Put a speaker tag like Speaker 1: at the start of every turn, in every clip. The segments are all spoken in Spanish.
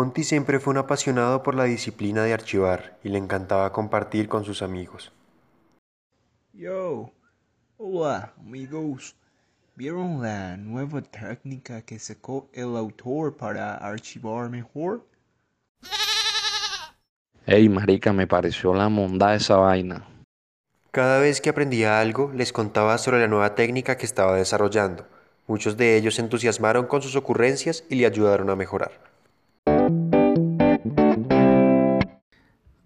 Speaker 1: Monty siempre fue un apasionado por la disciplina de archivar y le encantaba compartir con sus amigos.
Speaker 2: Yo, hola amigos. ¿Vieron la nueva técnica que sacó el autor para archivar mejor?
Speaker 3: Ey, marica, me pareció la monda esa vaina.
Speaker 1: Cada vez que aprendía algo, les contaba sobre la nueva técnica que estaba desarrollando. Muchos de ellos se entusiasmaron con sus ocurrencias y le ayudaron a mejorar.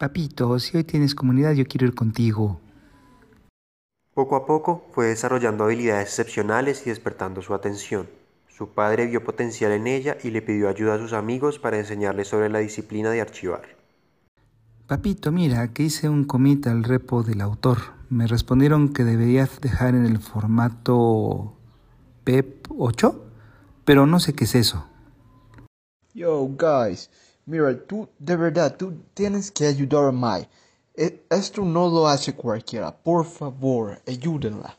Speaker 4: Papito, si hoy tienes comunidad, yo quiero ir contigo.
Speaker 1: Poco a poco fue desarrollando habilidades excepcionales y despertando su atención. Su padre vio potencial en ella y le pidió ayuda a sus amigos para enseñarle sobre la disciplina de archivar.
Speaker 4: Papito, mira, que hice un commit al repo del autor. Me respondieron que deberías dejar en el formato PEP 8, pero no sé qué es eso.
Speaker 2: Yo, guys, mira, tú, de verdad, tú tienes que ayudar a Mai. E- Esto no lo hace cualquiera. Por favor, ayúdenla.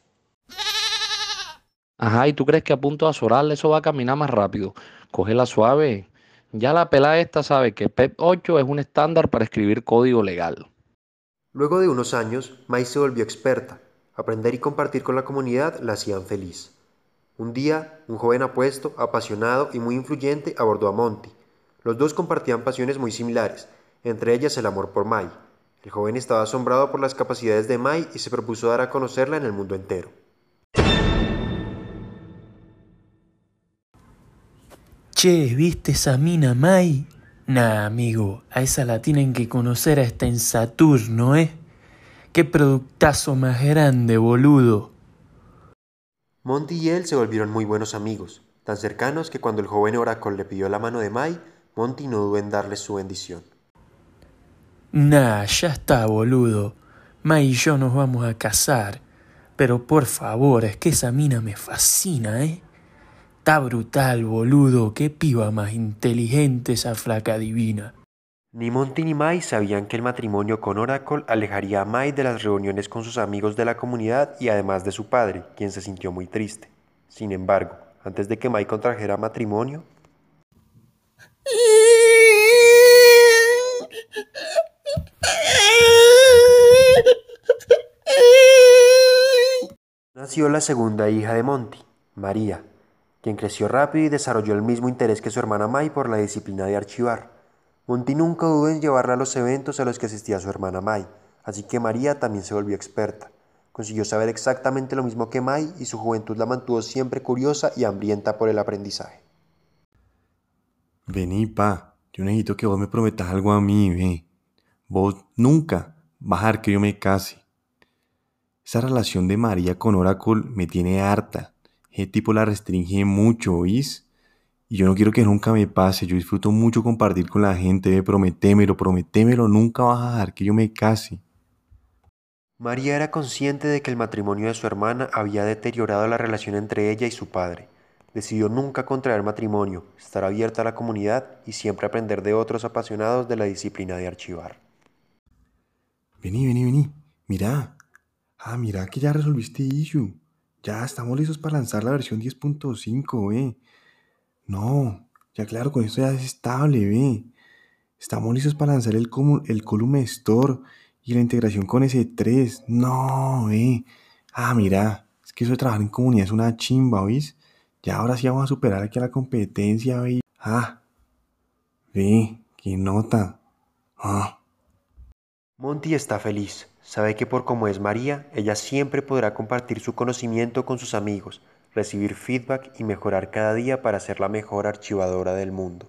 Speaker 3: Ajá, ¿y tú crees que a punto de azorarle eso va a caminar más rápido? Cógela suave. Ya la pelada esta sabe que PEP 8 es un estándar para escribir código legal.
Speaker 1: Luego de unos años, Mai se volvió experta. Aprender y compartir con la comunidad la hacían feliz. Un día, un joven apuesto, apasionado y muy influyente abordó a Monty. Los dos compartían pasiones muy similares, entre ellas el amor por Mai. El joven estaba asombrado por las capacidades de Mai y se propuso dar a conocerla en el mundo entero.
Speaker 5: Che, ¿viste esa mina Mai? Nah, amigo, a esa la tienen que conocer hasta en Saturno, ¿eh? Qué productazo más grande, boludo.
Speaker 1: Monty y él se volvieron muy buenos amigos, tan cercanos que cuando el joven Oracle le pidió la mano de Mai, Monty no dudó en darle su bendición.
Speaker 5: Nah, ya está, boludo. Mai y yo nos vamos a casar. Pero por favor, es que esa mina me fascina, ¿eh? Está brutal, boludo. Qué piba más inteligente esa flaca divina.
Speaker 1: Ni Monty ni Mai sabían que el matrimonio con Oracle alejaría a Mai de las reuniones con sus amigos de la comunidad y además de su padre, quien se sintió muy triste. Sin embargo, antes de que Mai contrajera matrimonio, la segunda hija de Monty, María, quien creció rápido y desarrolló el mismo interés que su hermana Mai por la disciplina de archivar. Monty nunca dudó en llevarla a los eventos a los que asistía su hermana Mai, así que María también se volvió experta. Consiguió saber exactamente lo mismo que Mai y su juventud la mantuvo siempre curiosa y hambrienta por el aprendizaje.
Speaker 6: Vení, pa. Yo necesito que vos me prometas algo a mí, ve. Vos nunca vas a dejar que yo me case. Esa relación de María con Oracle me tiene harta. Ese tipo la restringe mucho, ¿oís? Y yo no quiero que nunca me pase. Yo disfruto mucho compartir con la gente. Prometémelo, prometémelo. Nunca vas a dejar que yo me case.
Speaker 1: María era consciente de que el matrimonio de su hermana había deteriorado la relación entre ella y su padre. Decidió nunca contraer matrimonio, estar abierta a la comunidad y siempre aprender de otros apasionados de la disciplina de archivar.
Speaker 6: Vení, vení, vení. Mira. Ah, mira que ya resolviste issue. Ya estamos listos para lanzar la versión 10.5, ve. No, ya claro, con esto ya es estable, ve. Estamos listos para lanzar el, el Column Store y la integración con S3. No, ve. Ah, mira, es que eso de trabajar en comunidad es una chimba, ¿oís? Ya ahora sí vamos a superar aquí a la competencia, ve. Ah, ve, qué nota. Ah.
Speaker 1: Monty está feliz. Sabe que por como es María, ella siempre podrá compartir su conocimiento con sus amigos, recibir feedback y mejorar cada día para ser la mejor archivadora del mundo.